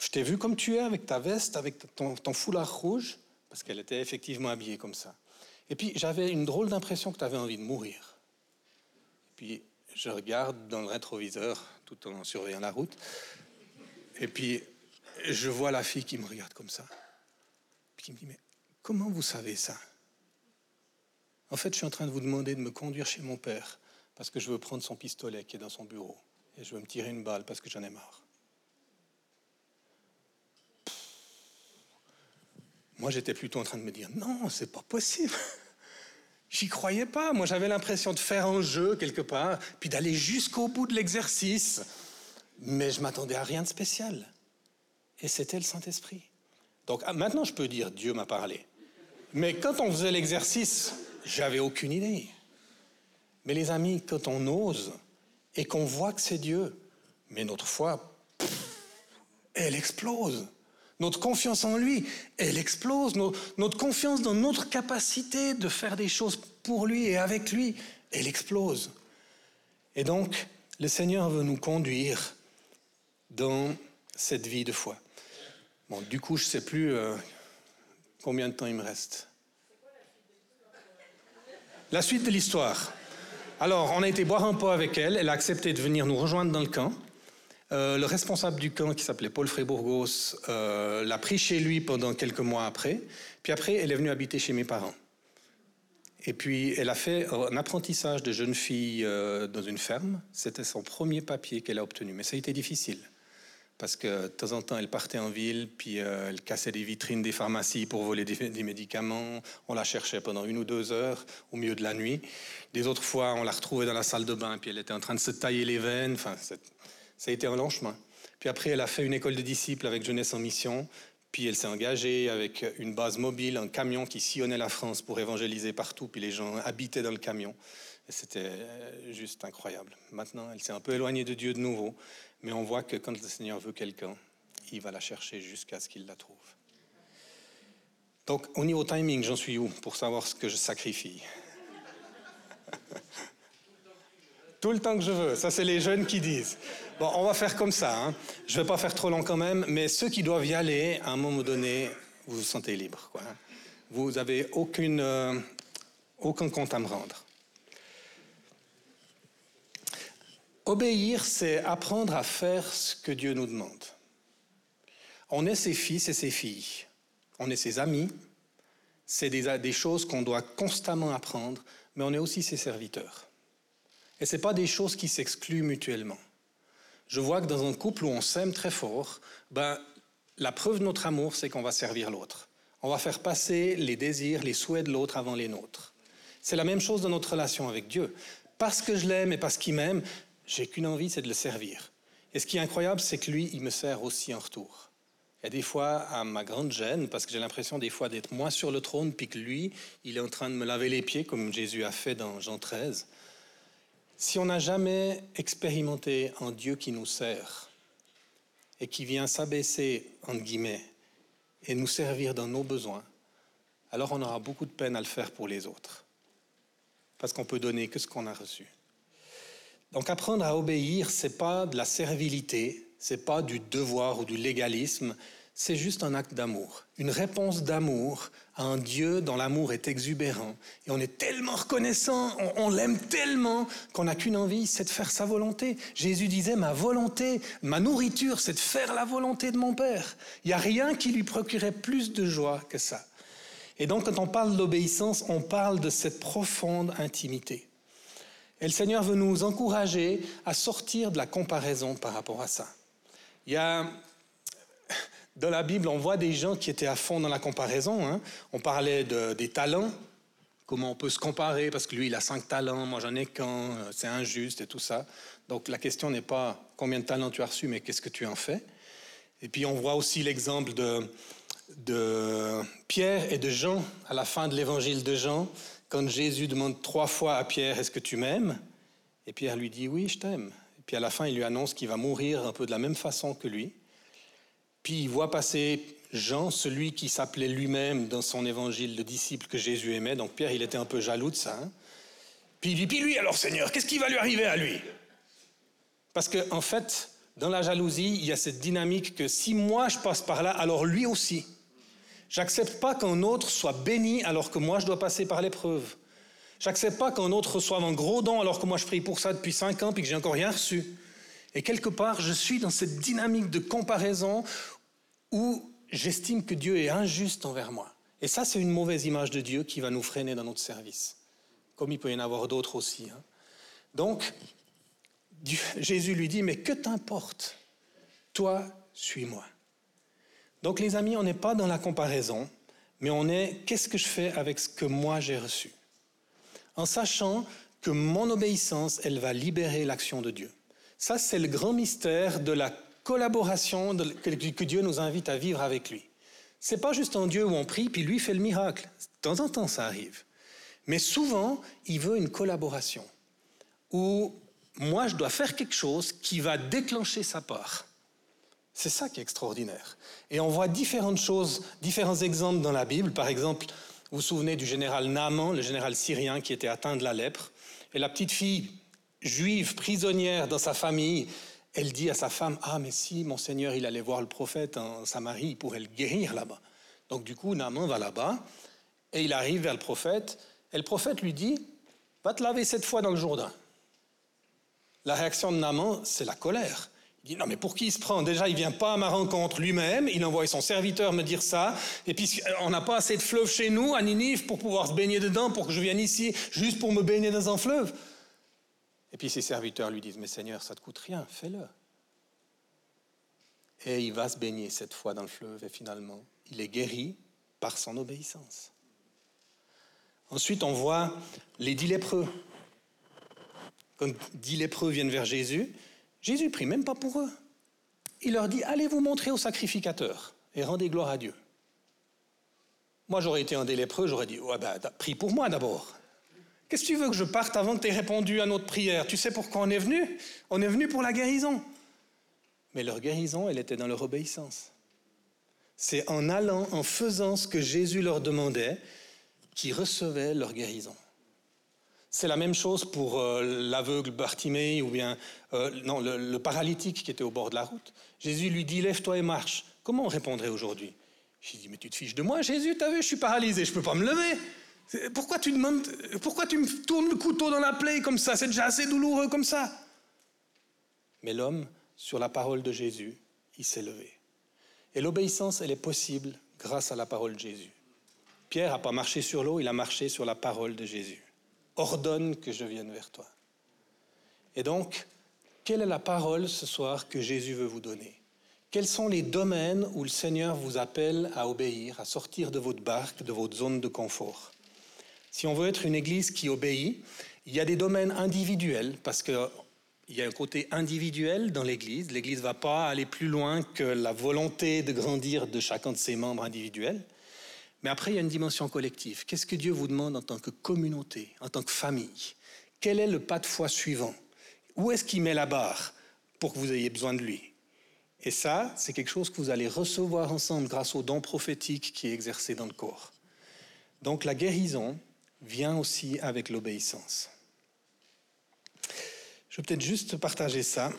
je t'ai vu comme tu es avec ta veste, avec ton foulard rouge, parce qu'elle était effectivement habillée comme ça. Et puis j'avais une drôle d'impression que tu avais envie de mourir. Et puis je regarde dans le rétroviseur tout en surveillant la route. Et puis, je vois la fille qui me regarde comme ça. Puis qui me dit, mais comment vous savez ça? En fait, je suis en train de vous demander de me conduire chez mon père parce que je veux prendre son pistolet qui est dans son bureau et je veux me tirer une balle parce que j'en ai marre. Moi, j'étais plutôt en train de me dire, non, c'est pas possible. J'y croyais pas. Moi, j'avais l'impression de faire un jeu quelque part, puis d'aller jusqu'au bout de l'exercice. mais je m'attendais à rien de spécial. Et c'était le Saint-Esprit. Donc ah, maintenant, je peux dire Dieu m'a parlé. Mais quand on faisait l'exercice, j'avais aucune idée. Mais les amis, quand on ose et qu'on voit que c'est Dieu, mais notre foi, elle explose. Notre confiance en lui, elle explose. Notre confiance dans notre capacité de faire des choses pour lui et avec lui, elle explose. Et donc, le Seigneur veut nous conduire dans cette vie de foi. Bon, du coup, je ne sais plus euh, combien de temps il me reste. La suite de l'histoire. Alors, on a été boire un pot avec elle. Elle a accepté de venir nous rejoindre dans le camp. Euh, le responsable du camp, qui s'appelait Paul Frébourgos, euh, l'a pris chez lui pendant quelques mois après. Puis après, elle est venue habiter chez mes parents. Et puis, elle a fait un apprentissage de jeune fille euh, dans une ferme. C'était son premier papier qu'elle a obtenu. Mais ça a été difficile. Parce que de temps en temps, elle partait en ville, puis elle cassait des vitrines des pharmacies pour voler des, des, médicaments. On la cherchait pendant une ou deux heures au milieu de la nuit. Des autres fois, on la retrouvait dans la salle de bain, puis elle était en train de se tailler les veines. Enfin, ça a été un long chemin. Puis après, elle a fait une école de disciples avec Jeunesse en Mission. Puis elle s'est engagée avec une base mobile, un camion qui sillonnait la France pour évangéliser partout. Puis les gens habitaient dans le camion. C'était juste incroyable. Maintenant, elle s'est un peu éloignée de Dieu de nouveau. Mais on voit que quand le Seigneur veut quelqu'un, il va la chercher jusqu'à ce qu'il la trouve. Donc, au niveau timing, j'en suis où pour savoir ce que je sacrifie? Tout le temps que je veux. Ça, c'est les jeunes qui disent. Bon, on va faire comme ça. Hein. Je ne vais pas faire trop long quand même, mais ceux qui doivent y aller, à un moment donné, vous vous sentez libre. Quoi. Vous n'avez aucune, euh, aucun compte à me rendre. Obéir, c'est apprendre à faire ce que Dieu nous demande. On est ses fils et ses filles. On est ses amis. C'est des, des choses qu'on doit constamment apprendre, mais on est aussi ses serviteurs. Et ce pas des choses qui s'excluent mutuellement je vois que dans un couple où on s'aime très fort, ben, la preuve de notre amour, c'est qu'on va servir l'autre. On va faire passer les désirs, les souhaits de l'autre avant les nôtres. C'est la même chose dans notre relation avec Dieu. Parce que je l'aime et parce qu'il m'aime, j'ai qu'une envie, c'est de le servir. Et ce qui est incroyable, c'est que lui, il me sert aussi en retour. Et des fois, à ma grande gêne, parce que j'ai l'impression des fois d'être moi sur le trône, puis que lui, il est en train de me laver les pieds, comme Jésus a fait dans Jean 13. Si on n'a jamais expérimenté un Dieu qui nous sert et qui vient s'abaisser, entre guillemets, et nous servir dans nos besoins, alors on aura beaucoup de peine à le faire pour les autres. Parce qu'on peut donner que ce qu'on a reçu. Donc apprendre à obéir, c'est pas de la servilité, c'est pas du devoir ou du légalisme, c'est juste un acte d'amour, une réponse d'amour à un Dieu dont l'amour est exubérant. Et on est tellement reconnaissant, on, l'aime tellement qu'on n'a qu'une envie, c'est de faire sa volonté. Jésus disait, ma volonté, ma nourriture, c'est de faire la volonté de mon Père. Il n'y a rien qui lui procurait plus de joie que ça. Et donc quand on parle d'obéissance, on parle de cette profonde intimité. Et le Seigneur veut nous encourager à sortir de la comparaison par rapport à ça. Il y a dans la Bible, on voit des gens qui étaient à fond dans la comparaison. Hein. On parlait des talents, comment on peut se comparer, parce que lui, il a cinq talents, moi j'en ai qu'un, euh, c'est injuste et tout ça. Donc la question n'est pas combien de talents tu as reçus, mais qu'est-ce que tu en fais? Et puis on voit aussi l'exemple de Pierre et de Jean à la fin de l'évangile de Jean, quand Jésus demande trois fois à Pierre, est-ce que tu m'aimes? Et Pierre lui dit, oui, je t'aime. Et puis à la fin, il lui annonce qu'il va mourir un peu de la même façon que lui. Puis il voit passer Jean, celui qui s'appelait lui-même dans son évangile le disciple que Jésus aimait. Donc Pierre, il était un peu jaloux de ça. Hein. Puis il dit, puis lui alors Seigneur, qu'est-ce qui va lui arriver à lui? Parce qu'en en fait, dans la jalousie, il y a cette dynamique que si moi je passe par là, alors lui aussi. J'accepte pas qu'un autre soit béni alors que moi je dois passer par l'épreuve. J'accepte pas qu'un autre reçoive un gros don alors que moi je prie pour ça depuis cinq ans puis que j'ai encore rien reçu. Et quelque part, je suis dans cette dynamique de comparaison où j'estime que Dieu est injuste envers moi. Et ça, c'est une mauvaise image de Dieu qui va nous freiner dans notre service, comme il peut y en avoir d'autres aussi. Hein. Donc, Jésus lui dit, mais que t'importe Toi, suis-moi. Donc les amis, on n'est pas dans la comparaison, mais on est, qu'est-ce que je fais avec ce que moi j'ai reçu? En sachant que mon obéissance, elle va libérer l'action de Dieu. Ça, c'est le grand mystère de la collaboration que Dieu nous invite à vivre avec lui. C'est pas juste un Dieu où on prie, puis lui fait le miracle. De temps en temps, ça arrive. Mais souvent, il veut une collaboration où moi, je dois faire quelque chose qui va déclencher sa part. C'est ça qui est extraordinaire. Et on voit différentes choses, différents exemples dans la Bible. Par exemple, vous vous souvenez du général Naaman, le général syrien qui était atteint de la lèpre. Et la petite fille juive prisonnière dans sa famille, elle dit à sa femme, Ah, mais si mon Seigneur, il allait voir le prophète en Samarie, il pourrait le guérir là-bas. Donc du coup, Naaman va là-bas, et il arrive vers le prophète, et le prophète lui dit, Va te laver cette fois dans le Jourdain. La réaction de Naaman, c'est la colère. Il dit non mais pour qui il se prend? Déjà il vient pas à ma rencontre lui-même, il envoie son serviteur me dire ça, et puis on n'a pas assez de fleuves chez nous à Ninive pour pouvoir se baigner dedans, pour que je vienne ici juste pour me baigner dans un fleuve. Et puis ses serviteurs lui disent mais Seigneur ça te coûte rien, fais-le. Et il va se baigner cette fois dans le fleuve et finalement il est guéri par son obéissance. Ensuite on voit les dix lépreux. Quand dix lépreux viennent vers Jésus, Jésus prie même pas pour eux. Il leur dit Allez vous montrer au sacrificateur et rendez gloire à Dieu. Moi, j'aurais été un des lépreux, j'aurais dit Ouais, ben, prie pour moi d'abord. Qu'est-ce que tu veux que je parte avant que tu aies répondu à notre prière? Tu sais pourquoi on est venu? On est venu pour la guérison. Mais leur guérison, elle était dans leur obéissance. C'est en allant, en faisant ce que Jésus leur demandait, qu'ils recevaient leur guérison. C'est la même chose pour euh, l'aveugle Bartimée ou bien euh, non, le, paralytique qui était au bord de la route. Jésus lui dit Lève-toi et marche. Comment on répondrait aujourd'hui? J'ai dit Mais tu te fiches de moi, Jésus, t'as vu, je suis paralysé, je ne peux pas me lever. Pourquoi tu, demandes, pourquoi tu me tournes le couteau dans la plaie comme ça? C'est déjà assez douloureux comme ça. Mais l'homme, sur la parole de Jésus, il s'est levé. Et l'obéissance, elle est possible grâce à la parole de Jésus. Pierre n'a pas marché sur l'eau, il a marché sur la parole de Jésus ordonne que je vienne vers toi. Et donc, quelle est la parole ce soir que Jésus veut vous donner? Quels sont les domaines où le Seigneur vous appelle à obéir, à sortir de votre barque, de votre zone de confort? Si on veut être une Église qui obéit, il y a des domaines individuels, parce qu'il y a un côté individuel dans l'Église. L'Église ne va pas aller plus loin que la volonté de grandir de chacun de ses membres individuels. Mais après, il y a une dimension collective. Qu'est-ce que Dieu vous demande en tant que communauté, en tant que famille? Quel est le pas de foi suivant? Où est-ce qu'il met la barre pour que vous ayez besoin de lui? Et ça, c'est quelque chose que vous allez recevoir ensemble grâce au don prophétique qui est exercé dans le corps. Donc la guérison vient aussi avec l'obéissance. Je vais peut-être juste partager ça.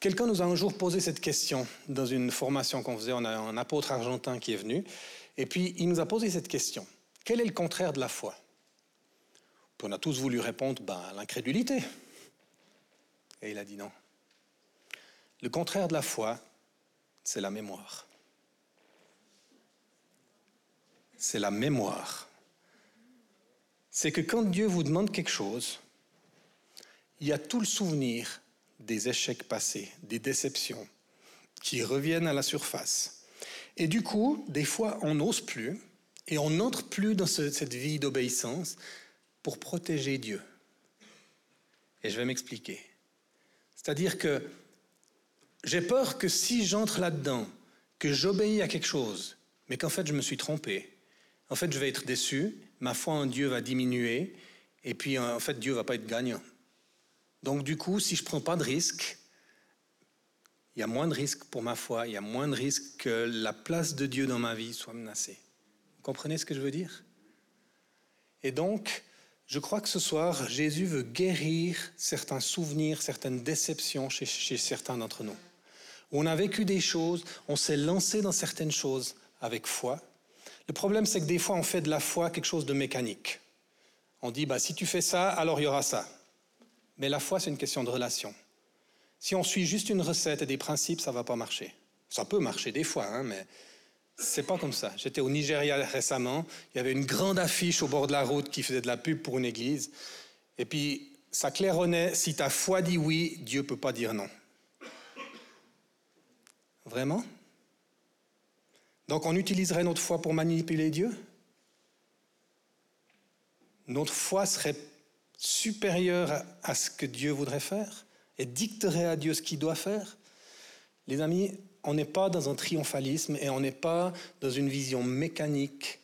Quelqu'un nous a un jour posé cette question dans une formation qu'on faisait. On a un apôtre argentin qui est venu et puis, il nous a posé cette question. Quel est le contraire de la foi? Puis On a tous voulu répondre, ben, l'incrédulité. Et il a dit non. Le contraire de la foi, c'est la mémoire. C'est la mémoire. C'est que quand Dieu vous demande quelque chose, il y a tout le souvenir des échecs passés, des déceptions, qui reviennent à la surface. Et du coup, des fois, on n'ose plus et on n'entre plus dans cette vie d'obéissance pour protéger Dieu. Et je vais m'expliquer. C'est-à-dire que j'ai peur que si j'entre là-dedans, que j'obéis à quelque chose, mais qu'en fait je me suis trompé, en fait je vais être déçu, ma foi en Dieu va diminuer, et puis en fait Dieu va pas être gagnant. Donc du coup, si je prends pas de risque, il y a moins de risques pour ma foi, il y a moins de risques que la place de Dieu dans ma vie soit menacée. Vous comprenez ce que je veux dire? Et donc, je crois que ce soir, Jésus veut guérir certains souvenirs, certaines déceptions chez, chez certains d'entre nous. On a vécu des choses, on s'est lancé dans certaines choses avec foi. Le problème, c'est que des fois, on fait de la foi quelque chose de mécanique. On dit, bah, si tu fais ça, alors il y aura ça. Mais la foi, c'est une question de relation. Si on suit juste une recette et des principes, ça va pas marcher. Ça peut marcher des fois, hein, mais c'est pas comme ça. J'étais au Nigeria récemment, il y avait une grande affiche au bord de la route qui faisait de la pub pour une église. Et puis, ça claironnait, si ta foi dit oui, Dieu peut pas dire non. Vraiment? Donc on utiliserait notre foi pour manipuler Dieu? Notre foi serait supérieure à ce que Dieu voudrait faire et dicterait à Dieu ce qu'il doit faire, les amis, on n'est pas dans un triomphalisme et on n'est pas dans une vision mécanique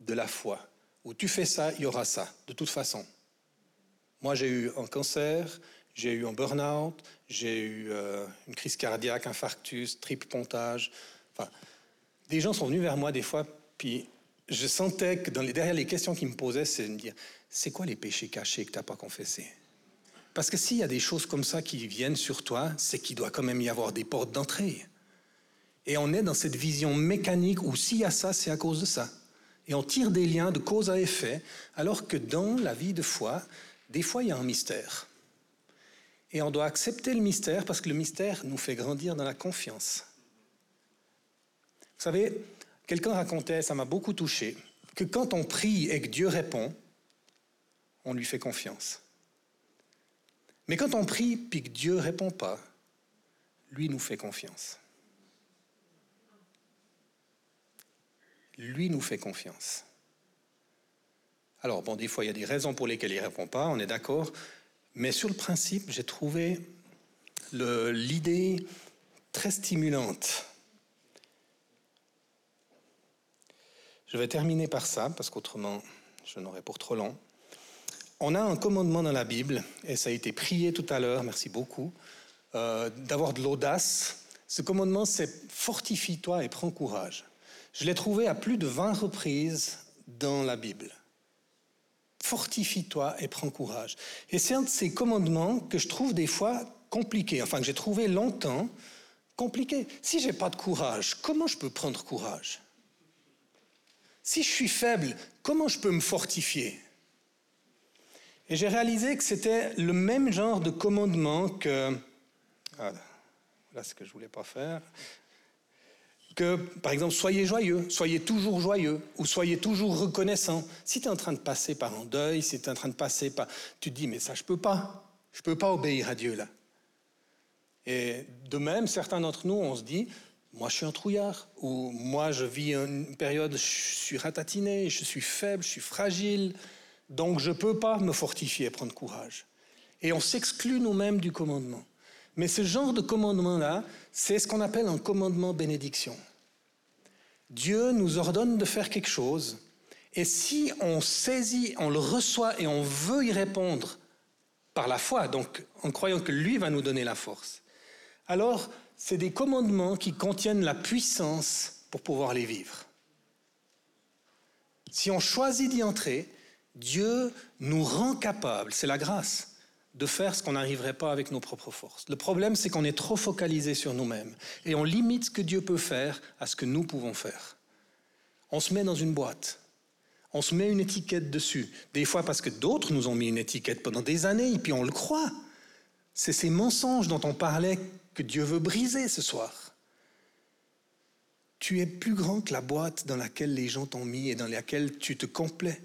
de la foi, où tu fais ça, il y aura ça, de toute façon. Moi, j'ai eu un cancer, j'ai eu un burn-out, j'ai eu euh, une crise cardiaque, infarctus, triple pontage. Enfin, des gens sont venus vers moi des fois, puis je sentais que derrière les questions qu'ils me posaient, c'est de me dire, c'est quoi les péchés cachés que tu n'as pas confessés? Parce que s'il y a des choses comme ça qui viennent sur toi, c'est qu'il doit quand même y avoir des portes d'entrée. Et on est dans cette vision mécanique où s'il y a ça, c'est à cause de ça. Et on tire des liens de cause à effet, alors que dans la vie de foi, des fois, il y a un mystère. Et on doit accepter le mystère parce que le mystère nous fait grandir dans la confiance. Savez, quelqu'un racontait, ça m'a beaucoup touché, que quand on prie et que Dieu répond, on lui fait confiance. Mais quand on prie puis que Dieu répond pas, lui nous fait confiance. Lui nous fait confiance. Alors, bon, des fois, il y a des raisons pour lesquelles il ne répond pas, on est d'accord, mais sur le principe, j'ai trouvé l'idée très stimulante. Je vais terminer par ça, parce qu'autrement, je n'aurai pour trop long. On a un commandement dans la Bible, et ça a été prié tout à l'heure, merci beaucoup, euh, d'avoir de l'audace. Ce commandement, c'est fortifie-toi et prends courage. Je l'ai trouvé à plus de 20 reprises dans la Bible. Fortifie-toi et prends courage. Et c'est un de ces commandements que je trouve des fois compliqué, enfin que j'ai trouvé longtemps compliqué. Si j'ai pas de courage, comment je peux prendre courage? Si je suis faible, comment je peux me fortifier? Et j'ai réalisé que c'était le même genre de commandement que... Voilà, voilà ce que je voulais pas faire que, par exemple, soyez joyeux, soyez toujours joyeux, ou soyez toujours reconnaissant. Si tu es en train de passer par un deuil, si tu es en train de passer par... Tu te dis, mais ça, je peux pas. Je peux pas obéir à Dieu, là. Et de même, certains d'entre nous, on se dit, moi, je suis un trouillard, ou moi, je vis une période, je suis ratatiné, je suis faible, je suis fragile, donc je ne peux pas me fortifier prendre courage. Et on s'exclut nous-mêmes du commandement. Mais ce genre de commandement-là, c'est ce qu'on appelle un commandement bénédiction. Dieu nous ordonne de faire quelque chose, et si on saisit, on le reçoit et on veut y répondre par la foi, donc en croyant que lui va nous donner la force, alors c'est des commandements qui contiennent la puissance pour pouvoir les vivre. Si on choisit d'y entrer, Dieu nous rend capables, c'est la grâce, de faire ce qu'on n'arriverait pas avec nos propres forces. Le problème, c'est qu'on est trop focalisé sur nous-mêmes et on limite ce que Dieu peut faire à ce que nous pouvons faire. On se met dans une boîte, on se met une étiquette dessus, des fois parce que d'autres nous ont mis une étiquette pendant des années et puis on le croit. C'est ces mensonges dont on parlait que Dieu veut briser ce soir. Tu es plus grand que la boîte dans laquelle les gens t'ont mis et dans laquelle tu te complais.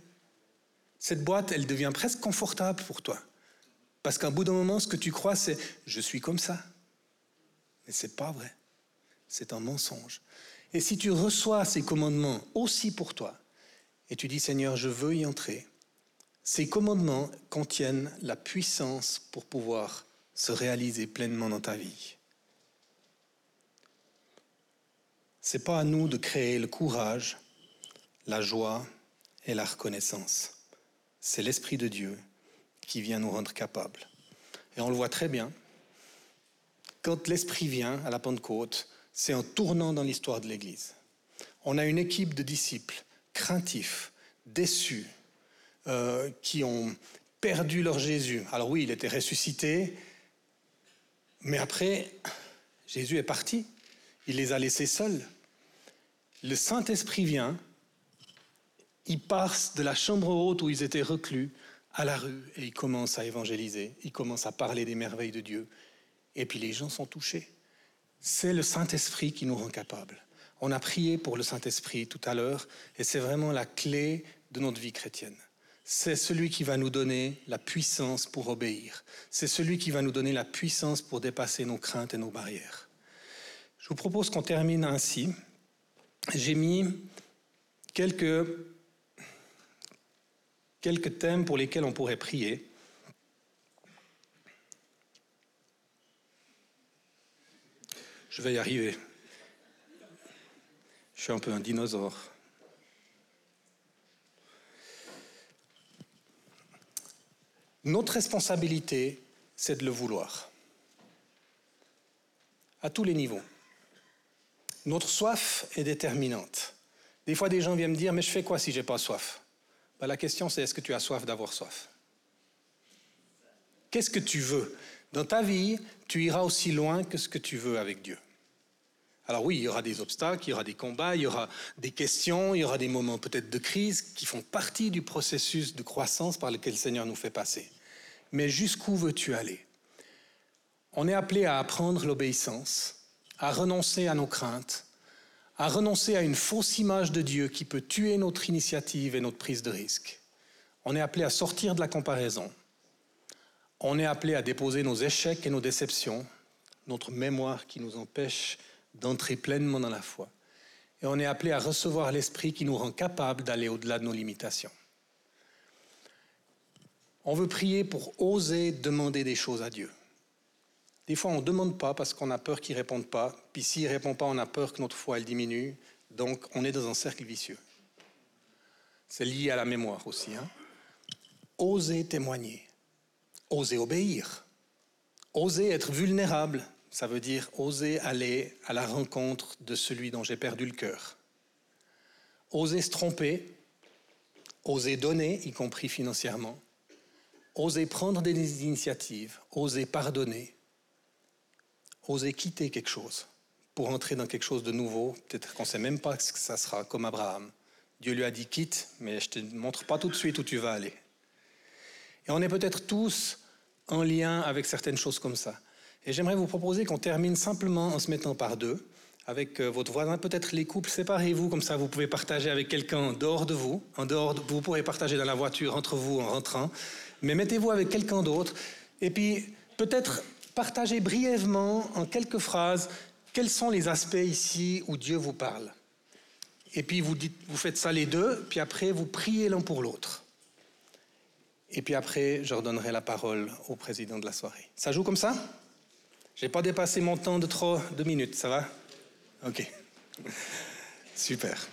Cette boîte, elle devient presque confortable pour toi. Parce qu'à bout d'un moment, ce que tu crois, c'est je suis comme ça. Mais ce n'est pas vrai. C'est un mensonge. Et si tu reçois ces commandements aussi pour toi, et tu dis Seigneur, je veux y entrer, ces commandements contiennent la puissance pour pouvoir se réaliser pleinement dans ta vie. Ce n'est pas à nous de créer le courage, la joie et la reconnaissance. C'est l'Esprit de Dieu qui vient nous rendre capables. Et on le voit très bien. Quand l'Esprit vient à la Pentecôte, c'est un tournant dans l'histoire de l'Église. On a une équipe de disciples craintifs, déçus, euh, qui ont perdu leur Jésus. Alors oui, il était ressuscité, mais après, Jésus est parti. Il les a laissés seuls. Le Saint-Esprit vient, il passe de la chambre haute où ils étaient reclus à la rue et il commence à évangéliser, il commence à parler des merveilles de Dieu. Et puis les gens sont touchés. C'est le Saint-Esprit qui nous rend capables. On a prié pour le Saint-Esprit tout à l'heure et c'est vraiment la clé de notre vie chrétienne. C'est celui qui va nous donner la puissance pour obéir. C'est celui qui va nous donner la puissance pour dépasser nos craintes et nos barrières. Je vous propose qu'on termine ainsi. J'ai mis quelques quelques thèmes pour lesquels on pourrait prier. Je vais y arriver. Je suis un peu un dinosaure. Notre responsabilité, c'est de le vouloir. À tous les niveaux. Notre soif est déterminante. Des fois, des gens viennent me dire, mais je fais quoi si j'ai pas soif? Ben, La question, c'est est-ce que tu as soif d'avoir soif? Qu'est-ce que tu veux? Dans ta vie, tu iras aussi loin que ce que tu veux avec Dieu. Alors oui, il y aura des obstacles, il y aura des combats, il y aura des questions, il y aura des moments peut-être de crise qui font partie du processus de croissance par lequel le Seigneur nous fait passer. Mais jusqu'où veux-tu aller? On est appelé à apprendre l'obéissance, à renoncer à nos craintes, à renoncer à une fausse image de Dieu qui peut tuer notre initiative et notre prise de risque. On est appelé à sortir de la comparaison. On est appelé à déposer nos échecs et nos déceptions, notre mémoire qui nous empêche d'entrer pleinement dans la foi. Et on est appelé à recevoir l'Esprit qui nous rend capable d'aller au-delà de nos limitations. On veut prier pour oser demander des choses à Dieu. Des fois, on ne demande pas parce qu'on a peur qu'il ne réponde pas. Puis s'il ne répond pas, on a peur que notre foi elle diminue. Donc, on est dans un cercle vicieux. C'est lié à la mémoire aussi. Hein. Oser témoigner. Oser obéir. Oser être vulnérable ça veut dire oser aller à la rencontre de celui dont j'ai perdu le cœur. Oser se tromper, oser donner, y compris financièrement, oser prendre des initiatives, oser pardonner, oser quitter quelque chose pour entrer dans quelque chose de nouveau. Peut-être qu'on ne sait même pas ce que ça sera, comme Abraham. Dieu lui a dit quitte, mais je ne te montre pas tout de suite où tu vas aller. Et on est peut-être tous en lien avec certaines choses comme ça. Et j'aimerais vous proposer qu'on termine simplement en se mettant par deux avec euh, votre voisin. Peut-être les couples, séparez-vous, comme ça vous pouvez partager avec quelqu'un dehors de vous. En dehors vous pourrez partager dans la voiture entre vous en rentrant. Mais mettez-vous avec quelqu'un d'autre. Et puis peut-être partagez brièvement en quelques phrases quels sont les aspects ici où Dieu vous parle. Et puis vous, faites ça les deux, puis après vous priez l'un pour l'autre. Et puis après, je redonnerai la parole au président de la soirée. Ça joue comme ça? J'ai pas dépassé mon temps de trop de minutes, ça va? Ok. Super.